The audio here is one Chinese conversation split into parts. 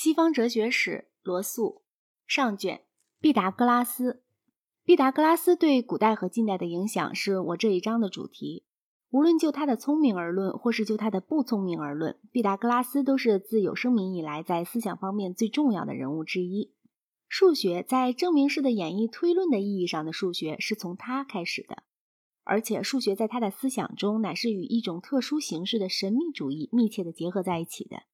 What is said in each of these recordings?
西方哲学史，罗素，上卷，毕达哥拉斯。毕达哥拉斯对古代和近代的影响是我这一章的主题。无论就他的聪明而论，或是就他的不聪明而论，毕达哥拉斯都是自有生民以来在思想方面最重要的人物之一。数学在证明式的演绎推论的意义上的数学是从他开始的，而且数学在他的思想中乃是与一种特殊形式的神秘主义密切的结合在一起的。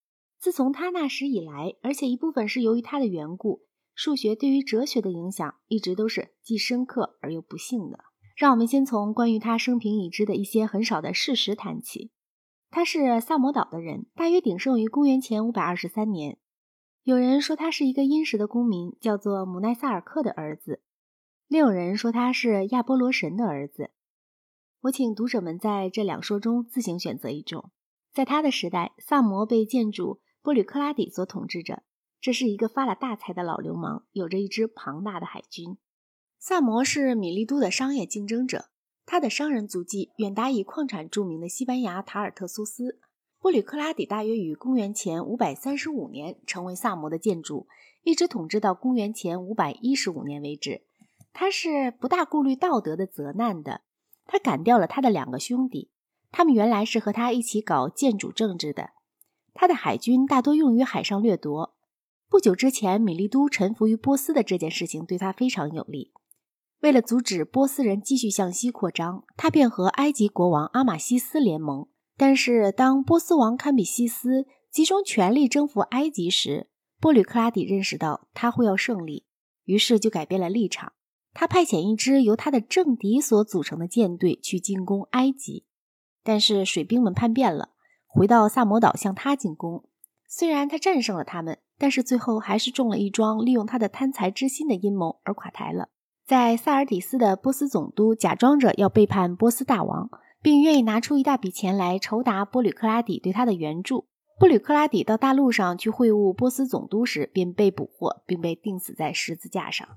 自从他那时以来，而且一部分是由于他的缘故，数学对于哲学的影响一直都是既深刻而又不幸的。让我们先从关于他生平已知的一些很少的事实谈起。他是萨摩岛的人，大约鼎盛于公元前五百二十三年。有人说他是一个殷实的公民，叫做姆奈萨尔克的儿子；另有人说他是亚波罗神的儿子。我请读者们在这两说中自行选择一种。在他的时代，萨摩被建筑。波吕克拉底所统治着，这是一个发了大财的老流氓，有着一支庞大的海军。萨摩是米利都的商业竞争者，他的商人足迹远达以矿产著名的西班牙塔尔特苏斯。波吕克拉底大约于公元前五百三十五年成为萨摩的建主，一直统治到公元前五百一十五年为止。他是不大顾虑道德的责难的，他赶掉了他的两个兄弟，他们原来是和他一起搞建主政治的。他的海军大多用于海上掠夺。不久之前，米利都臣服于波斯的这件事情对他非常有利。为了阻止波斯人继续向西扩张，他便和埃及国王阿马西斯联盟。但是，当波斯王堪比西斯集中全力征服埃及时，波吕克拉底认识到他会要胜利，于是就改变了立场。他派遣一支由他的政敌所组成的舰队去进攻埃及，但是水兵们叛变了。回到萨摩岛向他进攻，虽然他战胜了他们，但是最后还是中了一桩利用他的贪财之心的阴谋而垮台了。在萨尔底斯的波斯总督假装着要背叛波斯大王，并愿意拿出一大笔钱来酬答波吕克拉底对他的援助。波吕克拉底到大陆上去会晤波斯总督时，便被捕获，并被钉死在十字架上。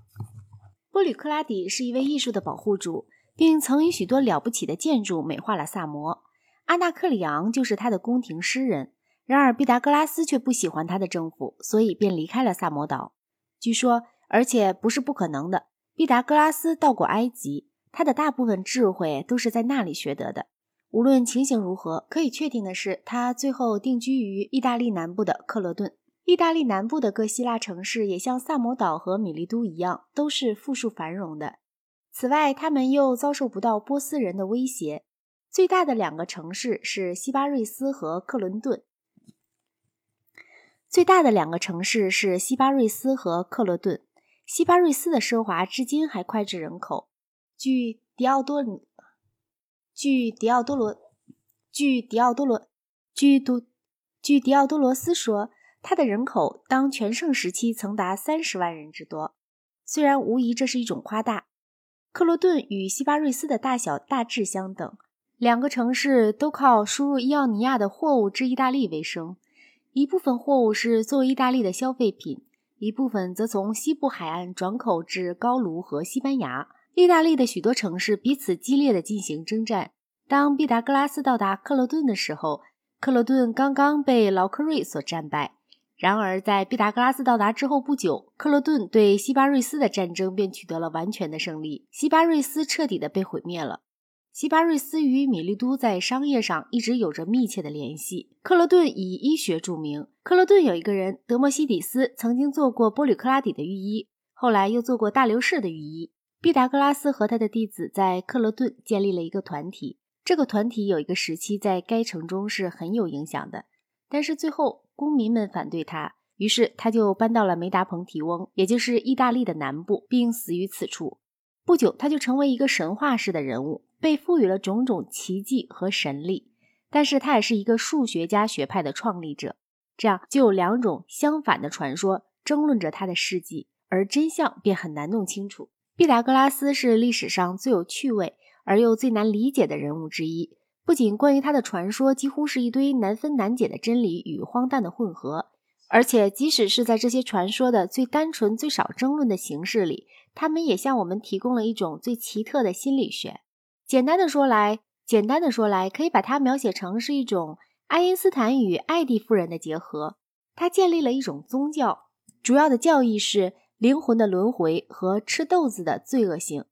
波吕克拉底是一位艺术的保护主，并曾以许多了不起的建筑美化了萨摩。阿纳克里昂就是他的宫廷诗人，然而毕达哥拉斯却不喜欢他的政府，所以便离开了萨摩岛。据说，而且不是不可能的，毕达哥拉斯到过埃及，他的大部分智慧都是在那里学得的。无论情形如何，可以确定的是，他最后定居于意大利南部的克罗顿。意大利南部的各希腊城市也像萨摩岛和米利都一样，都是富庶繁荣的。此外，他们又遭受不到波斯人的威胁。最大的两个城市是西巴瑞斯和克伦顿。最大的两个城市是西巴瑞斯和克罗顿。西巴瑞斯的奢华至今还脍炙人口。据迪奥多，据迪奥多罗，据迪奥多罗，据都，据迪奥多罗斯说，他的人口当全盛时期曾达三十万人之多。虽然无疑这是一种夸大。克罗顿与西巴瑞斯的大小大致相等。两个城市都靠输入伊奥尼亚的货物至意大利为生，一部分货物是作为意大利的消费品，一部分则从西部海岸转口至高卢和西班牙。意大利的许多城市彼此激烈地进行征战。当毕达哥拉斯到达克罗顿的时候，克罗顿刚刚被劳克瑞所战败。然而，在毕达哥拉斯到达之后不久，克罗顿对西巴瑞斯的战争便取得了完全的胜利，西巴瑞斯彻底的被毁灭了。西巴瑞斯与米利都在商业上一直有着密切的联系。克罗顿以医学著名。克罗顿有一个人德莫西底斯，曾经做过波吕克拉底的御医，后来又做过大流士的御医。毕达哥拉斯和他的弟子在克罗顿建立了一个团体。这个团体有一个时期在该城中是很有影响的，但是最后公民们反对他，于是他就搬到了梅达蓬提翁，也就是意大利的南部，并死于此处。不久，他就成为一个神话式的人物。被赋予了种种奇迹和神力，但是他也是一个数学家学派的创立者。这样就有两种相反的传说争论着他的事迹，而真相便很难弄清楚。毕达哥拉斯是历史上最有趣味而又最难理解的人物之一。不仅关于他的传说几乎是一堆难分难解的真理与荒诞的混合，而且即使是在这些传说的最单纯、最少争论的形式里，他们也向我们提供了一种最奇特的心理学。简单的说来，简单的说来，可以把它描写成是一种爱因斯坦与艾蒂夫人的结合。他建立了一种宗教，主要的教义是灵魂的轮回和吃豆子的罪恶性。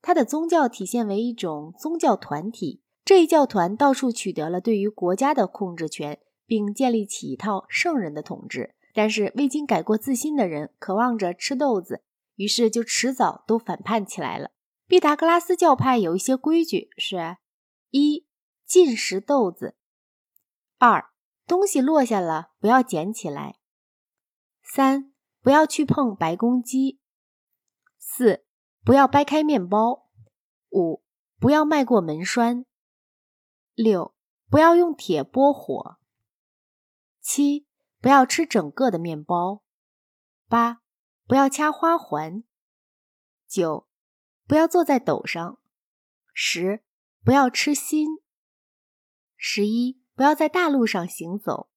他的宗教体现为一种宗教团体，这一教团到处取得了对于国家的控制权，并建立起一套圣人的统治。但是未经改过自新的人渴望着吃豆子，于是就迟早都反叛起来了。毕达哥拉斯教派有一些规矩是：一、禁食豆子；二、东西落下了不要捡起来；三、不要去碰白公鸡；四、不要掰开面包；五、不要迈过门栓；六、不要用铁拨火；七。不要吃整个的面包。八，不要掐花环。九，不要坐在斗上。十，不要吃心。十一，不要在大路上行走。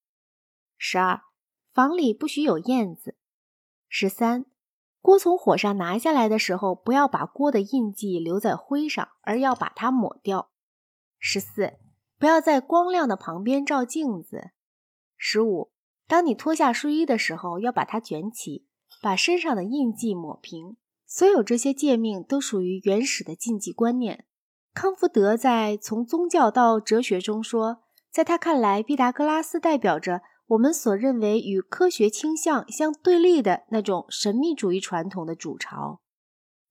十二，房里不许有燕子。十三，锅从火上拿下来的时候，不要把锅的印记留在灰上，而要把它抹掉。十四，不要在光亮的旁边照镜子。十五。当你脱下睡衣的时候，要把它卷起，把身上的印记抹平。所有这些诫命都属于原始的禁忌观念。康福德在《从宗教到哲学》中说，在他看来，毕达哥拉斯代表着我们所认为与科学倾向相对立的那种神秘主义传统的主潮。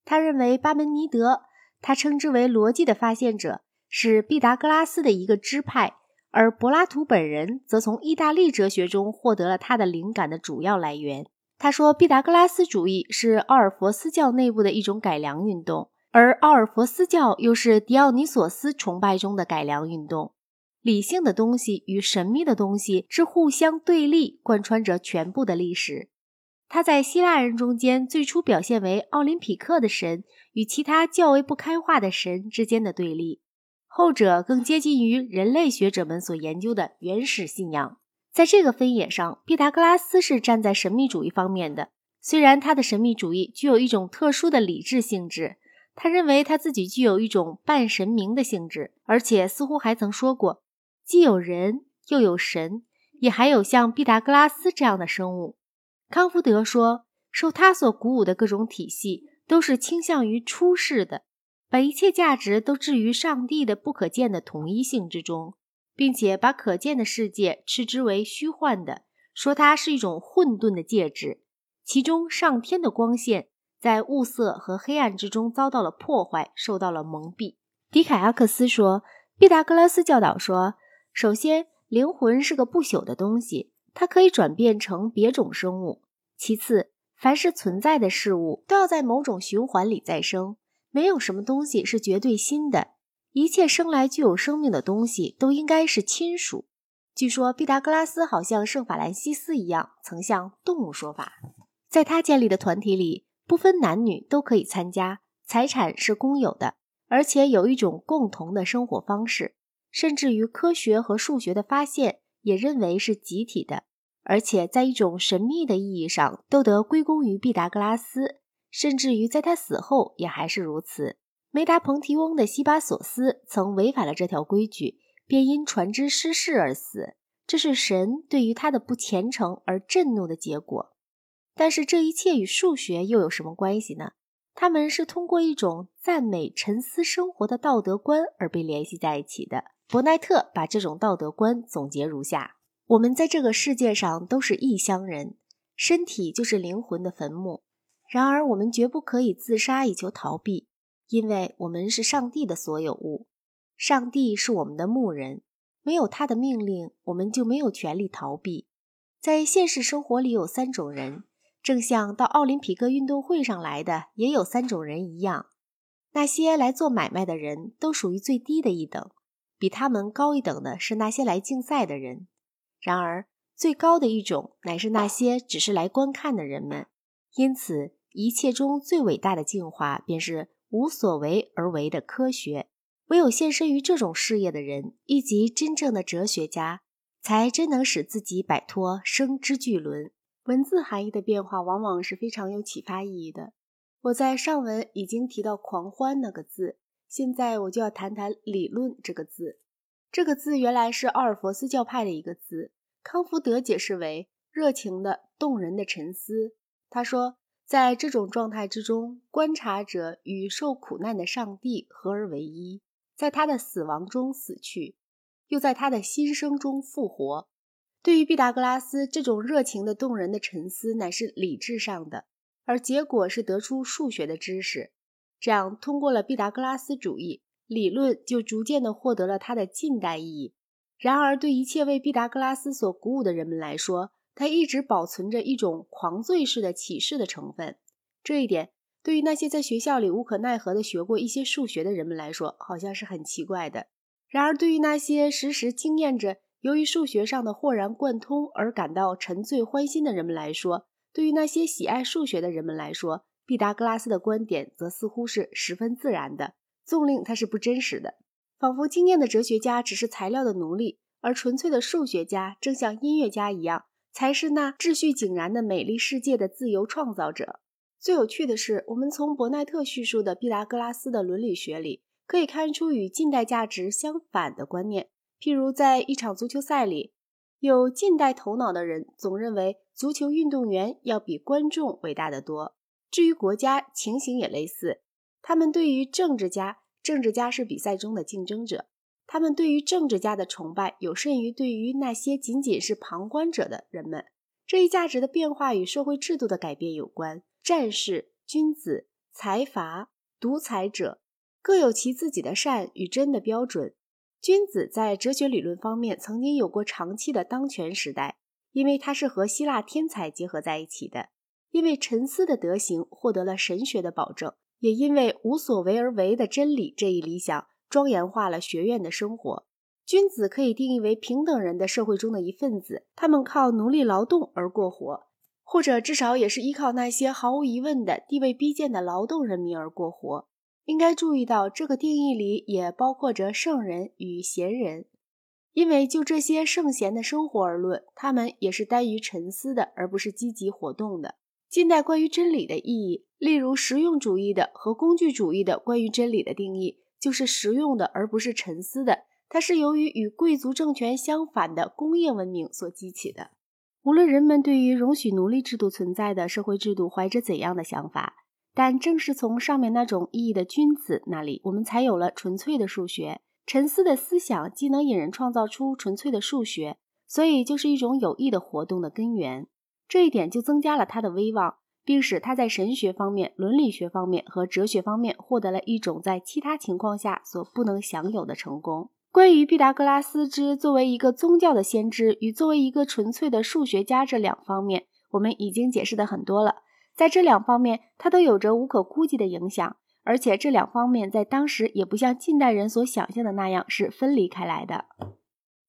他认为巴门尼德，他称之为逻辑的发现者，是毕达哥拉斯的一个支派。而柏拉图本人则从意大利哲学中获得了他的灵感的主要来源。他说，毕达哥拉斯主义是奥尔弗斯教内部的一种改良运动，而奥尔弗斯教又是狄奥尼索斯崇拜中的改良运动。理性的东西与神秘的东西是互相对立，贯穿着全部的历史。他在希腊人中间最初表现为奥林匹克的神与其他较为不开化的神之间的对立。后者更接近于人类学者们所研究的原始信仰。在这个分野上，毕达哥拉斯是站在神秘主义方面的。虽然他的神秘主义具有一种特殊的理智性质，他认为他自己具有一种半神明的性质，而且似乎还曾说过，既有人又有神，也还有像毕达哥拉斯这样的生物。康福德说，受他所鼓舞的各种体系都是倾向于出世的。把一切价值都置于上帝的不可见的统一性之中，并且把可见的世界斥之为虚幻的，说它是一种混沌的介质，其中上天的光线在雾色和黑暗之中遭到了破坏，受到了蒙蔽。迪凯阿克斯说，毕达哥拉斯教导说，首先，灵魂是个不朽的东西，它可以转变成别种生物；其次，凡是存在的事物都要在某种循环里再生。没有什么东西是绝对新的，一切生来具有生命的东西都应该是亲属。据说毕达哥拉斯好像圣法兰西斯一样，曾向动物说法。在他建立的团体里，不分男女都可以参加，财产是公有的，而且有一种共同的生活方式，甚至于科学和数学的发现也认为是集体的，而且在一种神秘的意义上，都得归功于毕达哥拉斯。甚至于在他死后也还是如此。梅达蓬提翁的西巴索斯曾违反了这条规矩，便因船只失事而死。这是神对于他的不虔诚而震怒的结果。但是这一切与数学又有什么关系呢？他们是通过一种赞美沉思生活的道德观而被联系在一起的。伯奈特把这种道德观总结如下：我们在这个世界上都是异乡人，身体就是灵魂的坟墓。然而，我们绝不可以自杀以求逃避，因为我们是上帝的所有物，上帝是我们的牧人，没有他的命令，我们就没有权利逃避。在现实生活里，有三种人，正像到奥林匹克运动会上来的也有三种人一样。那些来做买卖的人都属于最低的一等，比他们高一等的是那些来竞赛的人。然而，最高的一种乃是那些只是来观看的人们。因此。一切中最伟大的进化，便是无所为而为的科学。唯有献身于这种事业的人，以及真正的哲学家，才真能使自己摆脱生之巨轮。文字含义的变化，往往是非常有启发意义的。我在上文已经提到“狂欢”那个字，现在我就要谈谈“理论”这个字。这个字原来是奥尔弗斯教派的一个字，康福德解释为热情的、动人的沉思。他说，在这种状态之中，观察者与受苦难的上帝合而为一，在他的死亡中死去，又在他的新生中复活。对于毕达哥拉斯，这种热情的、动人的沉思乃是理智上的，而结果是得出数学的知识。这样，通过了毕达哥拉斯主义理论，就逐渐地获得了它的近代意义。然而，对一切为毕达哥拉斯所鼓舞的人们来说，它一直保存着一种狂醉式的启示的成分。这一点，对于那些在学校里无可奈何地学过一些数学的人们来说，好像是很奇怪的。然而，对于那些时时经验着由于数学上的豁然贯通而感到沉醉欢欣的人们来说，对于那些喜爱数学的人们来说，毕达哥拉斯的观点则似乎是十分自然的，纵令它是不真实的，仿佛经验的哲学家只是材料的奴隶，而纯粹的数学家正像音乐家一样，才是那秩序井然的美丽世界的自由创造者。最有趣的是，我们从伯奈特叙述的毕达哥拉斯的伦理学里，可以看出与近代价值相反的观念。譬如，在一场足球赛里，有近代头脑的人总认为足球运动员要比观众伟大的多。至于国家，情形也类似。他们对于政治家，政治家是比赛中的竞争者，他们对于政治家的崇拜有甚于对于那些仅仅是旁观者的人们。这一价值的变化与社会制度的改变有关。战士、君子、财阀、独裁者各有其自己的善与真的标准。君子在哲学理论方面曾经有过长期的当权时代，因为他是和希腊天才结合在一起的。因为沉思的德行获得了神学的保证，也因为无所为而为的真理这一理想庄严化了学院的生活。君子可以定义为平等人的社会中的一份子，他们靠奴隶劳动而过活，或者至少也是依靠那些毫无疑问的地位逼贱的劳动人民而过活。应该注意到，这个定义里也包括着圣人与贤人，因为就这些圣贤的生活而论，他们也是耽于沉思的，而不是积极活动的。近代关于真理的意义，例如实用主义的和工具主义的关于真理的定义，就是实用的而不是沉思的。它是由于与贵族政权相反的工业文明所激起的。无论人们对于容许奴隶制度存在的社会制度怀着怎样的想法，但正是从上面那种意义的君子那里，我们才有了纯粹的数学。沉思的思想既能引人创造出纯粹的数学，所以就是一种有益的活动的根源。这一点就增加了他的威望，并使他在神学方面、伦理学方面和哲学方面获得了一种在其他情况下所不能享有的成功。关于毕达哥拉斯之作为一个宗教的先知与作为一个纯粹的数学家这两方面，我们已经解释的很多了。在这两方面，他都有着无可估计的影响，而且这两方面在当时也不像近代人所想象的那样是分离开来的。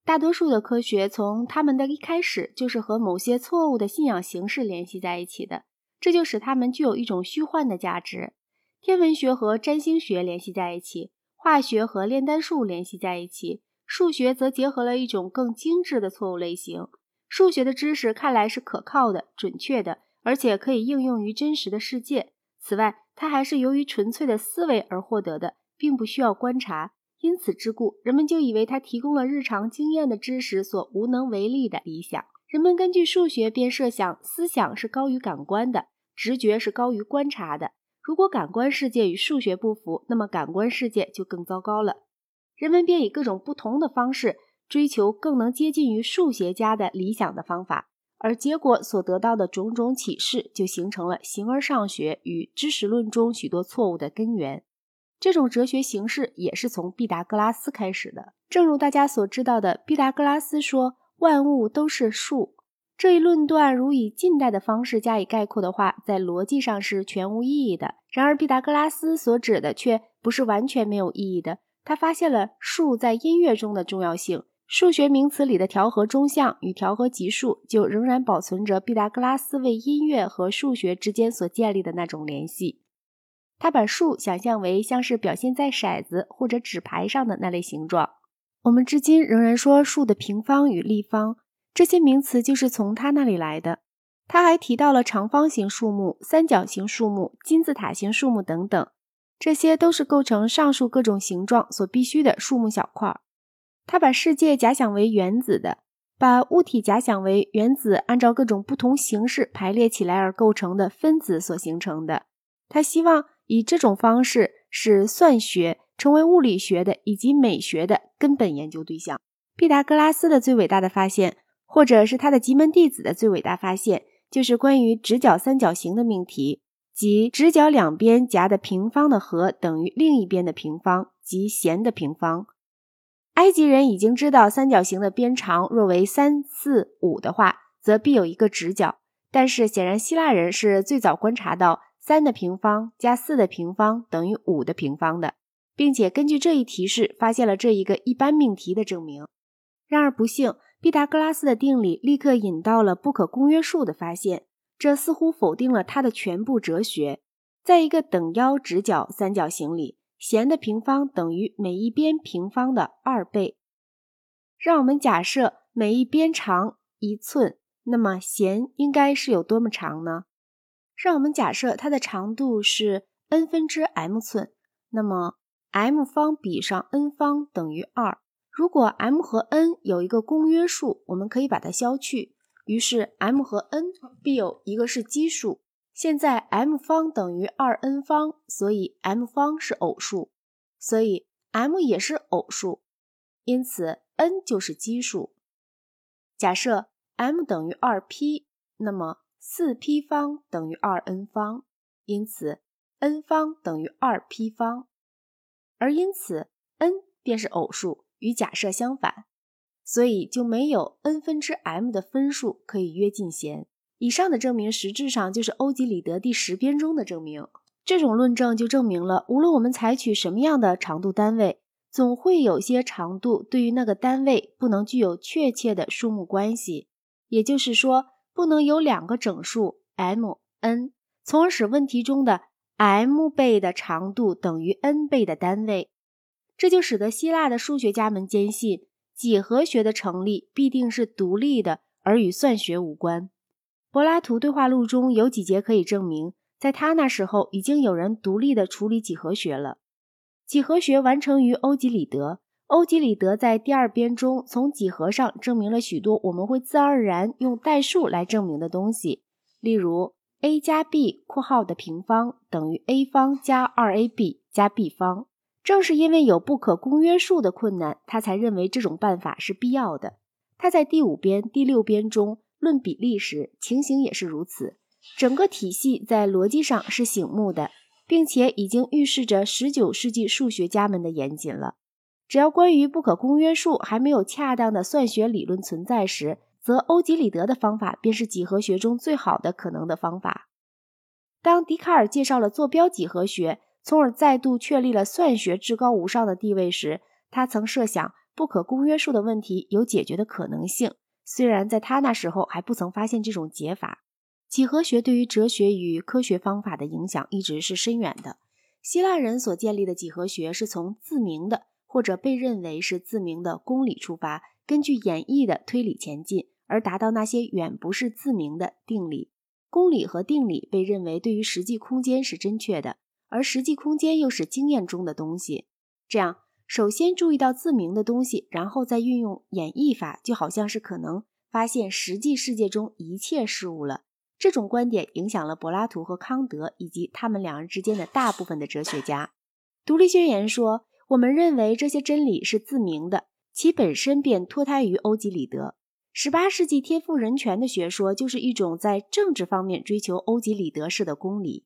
大多数的科学从他们的一开始就是和某些错误的信仰形式联系在一起的，这就使它们具有一种虚幻的价值。天文学和占星学联系在一起，化学和炼丹术联系在一起，数学则结合了一种更精致的错误类型。数学的知识看来是可靠的、准确的，而且可以应用于真实的世界。此外，它还是由于纯粹的思维而获得的，并不需要观察。因此之故，人们就以为它提供了日常经验的知识所无能为力的理想。人们根据数学便设想，思想是高于感官的，直觉是高于观察的。如果感官世界与数学不符，那么感官世界就更糟糕了。人们便以各种不同的方式追求更能接近于数学家的理想的方法，而结果所得到的种种启示，就形成了形而上学与知识论中许多错误的根源。这种哲学形式也是从毕达哥拉斯开始的。正如大家所知道的，毕达哥拉斯说万物都是数。这一论断，如以近代的方式加以概括的话，在逻辑上是全无意义的。然而，毕达哥拉斯所指的却不是完全没有意义的。他发现了数在音乐中的重要性。数学名词里的调和中项与调和级数，就仍然保存着毕达哥拉斯为音乐和数学之间所建立的那种联系。他把数想象为像是表现在骰子或者纸牌上的那类形状。我们至今仍然说数的平方与立方，这些名词就是从他那里来的。他还提到了长方形树木、三角形树木、金字塔形树木等等，这些都是构成上述各种形状所必须的树木小块。他把世界假想为原子的，把物体假想为原子按照各种不同形式排列起来而构成的分子所形成的。他希望以这种方式使算学成为物理学的以及美学的根本研究对象。毕达哥拉斯的最伟大的发现，或者是他的极门弟子的最伟大发现，就是关于直角三角形的命题，即直角两边夹的平方的和等于另一边的平方及弦的平方。埃及人已经知道三角形的边长若为三四五的话，则必有一个直角。但是显然，希腊人是最早观察到三的平方加四的平方等于五的平方的，并且根据这一提示，发现了这一个一般命题的证明。然而不幸，毕达哥拉斯的定理立刻引到了不可公约数的发现，这似乎否定了他的全部哲学。在一个等腰直角三角形里。弦的平方等于每一边平方的二倍。让我们假设每一边长一寸，那么弦应该是有多么长呢？让我们假设它的长度是 n 分之 m 寸，那么 m 方比上 n 方等于二。如果 m 和 n 有一个公约数，我们可以把它消去，于是 m 和 n 必有一个是奇数。现在 m 方等于二 n 方，所以 m 方是偶数，所以 m 也是偶数，因此 n 就是奇数。假设 m 等于二 p，那么四 p 方等于二 n 方，因此 n 方等于二 p 方，而因此 n 便是偶数，与假设相反，所以就没有 n 分之 m 的分数可以约进弦。以上的证明实质上就是欧几里得第十编中的证明。这种论证就证明了，无论我们采取什么样的长度单位，总会有些长度对于那个单位不能具有确切的数目关系。也就是说，不能有两个整数 m、n，从而使问题中的 m 倍的长度等于 n 倍的单位。这就使得希腊的数学家们坚信，几何学的成立必定是独立的，而与算学无关。柏拉图对话录中有几节可以证明，在他那时候已经有人独立的处理几何学了。几何学完成于欧几里得，欧几里得在第二编中从几何上证明了许多我们会自然而然用代数来证明的东西，例如 a 加 b（ 括号的平方）等于 a 方加二 ab 加 b 方。正是因为有不可公约数的困难，他才认为这种办法是必要的。他在第五编、第六编中。论比例时，情形也是如此。整个体系在逻辑上是醒目的，并且已经预示着十九世纪数学家们的严谨了。只要关于不可公约数还没有恰当的算学理论存在时，则欧几里得的方法便是几何学中最好的可能的方法。当笛卡尔介绍了坐标几何学，从而再度确立了算学至高无上的地位时，他曾设想不可公约数的问题有解决的可能性。虽然在他那时候还不曾发现这种解法，几何学对于哲学与科学方法的影响一直是深远的。希腊人所建立的几何学是从自明的或者被认为是自明的公理出发，根据演绎的推理前进，而达到那些远不是自明的定理。公理和定理被认为对于实际空间是正确的，而实际空间又是经验中的东西。这样。首先注意到自明的东西，然后再运用演绎法，就好像是可能发现实际世界中一切事物了。这种观点影响了柏拉图和康德以及他们两人之间的大部分的哲学家。独立宣言说：“我们认为这些真理是自明的，其本身便脱胎于欧几里得。”十八世纪天赋人权的学说就是一种在政治方面追求欧几里得式的公理。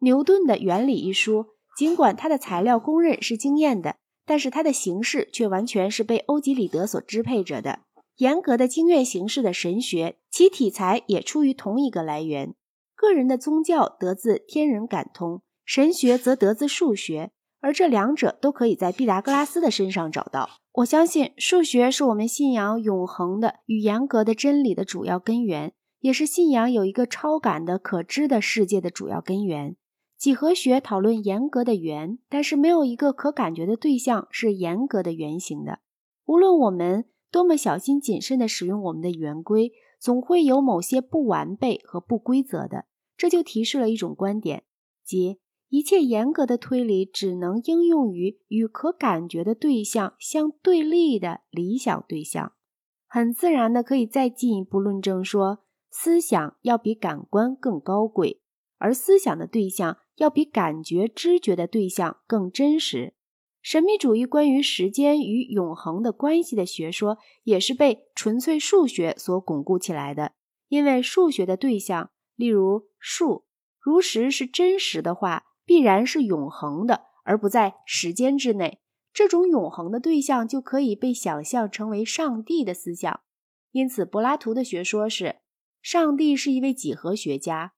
牛顿的原理一书，尽管他的材料公认是经验的。但是它的形式却完全是被欧几里得所支配着的。严格的经验形式的神学，其体裁也出于同一个来源。个人的宗教得自天人感通，神学则得自数学，而这两者都可以在毕达哥拉斯的身上找到。我相信数学是我们信仰永恒的与严格的真理的主要根源，也是信仰有一个超感的可知的世界的主要根源。几何学讨论严格的圆，但是没有一个可感觉的对象是严格的圆形的。无论我们多么小心谨慎地使用我们的圆规，总会有某些不完备和不规则的。这就提示了一种观点，即一切严格的推理只能应用于与可感觉的对象相对立的理想对象。很自然的可以再进一步论证说，思想要比感官更高贵，而思想的对象要比感觉知觉的对象更真实。神秘主义关于时间与永恒的关系的学说，也是被纯粹数学所巩固起来的。因为数学的对象，例如数，如实是真实的话，必然是永恒的，而不在时间之内。这种永恒的对象就可以被想象成为上帝的思想。因此，柏拉图的学说是上帝是一位几何学家，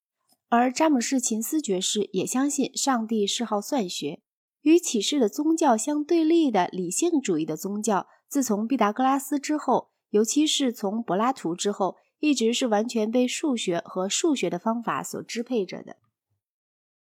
而詹姆士琴斯爵士也相信上帝是好算学。与启示的宗教相对立的理性主义的宗教，自从毕达哥拉斯之后，尤其是从柏拉图之后，一直是完全被数学和数学的方法所支配着的。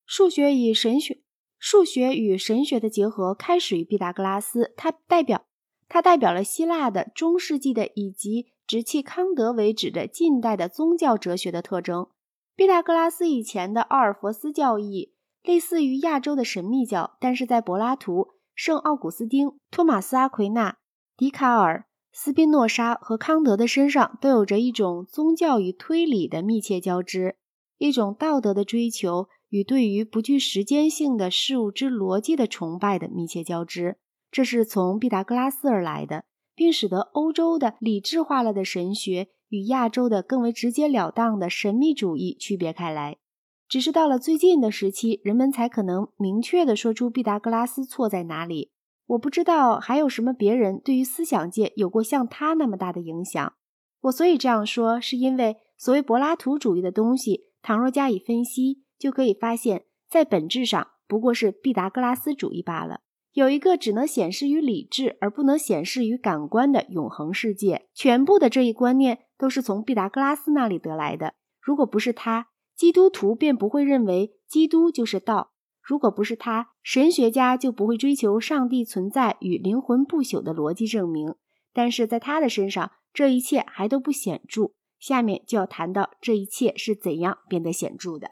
数学与神学，数学与神学的结合开始于毕达哥拉斯，它代表它代表了希腊的中世纪的以及直至康德为止的近代的宗教哲学的特征。毕达哥拉斯以前的奥尔弗斯教义。类似于亚洲的神秘教，但是在柏拉图、圣奥古斯丁、托马斯·阿奎那、笛卡尔、斯宾诺莎和康德的身上，都有着一种宗教与推理的密切交织，一种道德的追求与对于不具时间性的事物之逻辑的崇拜的密切交织。这是从毕达哥拉斯而来的，并使得欧洲的理智化了的神学与亚洲的更为直截了当的神秘主义区别开来。只是到了最近的时期，人们才可能明确地说出毕达哥拉斯错在哪里。我不知道还有什么别人对于思想界有过像他那么大的影响。我所以这样说，是因为所谓柏拉图主义的东西，倘若加以分析，就可以发现，在本质上不过是毕达哥拉斯主义罢了。有一个只能显示于理智而不能显示于感官的永恒世界，全部的这一观念都是从毕达哥拉斯那里得来的。如果不是他，基督徒便不会认为基督就是道。如果不是他，神学家就不会追求上帝存在与灵魂不朽的逻辑证明。但是在他的身上，这一切还都不显著。下面就要谈到这一切是怎样变得显著的。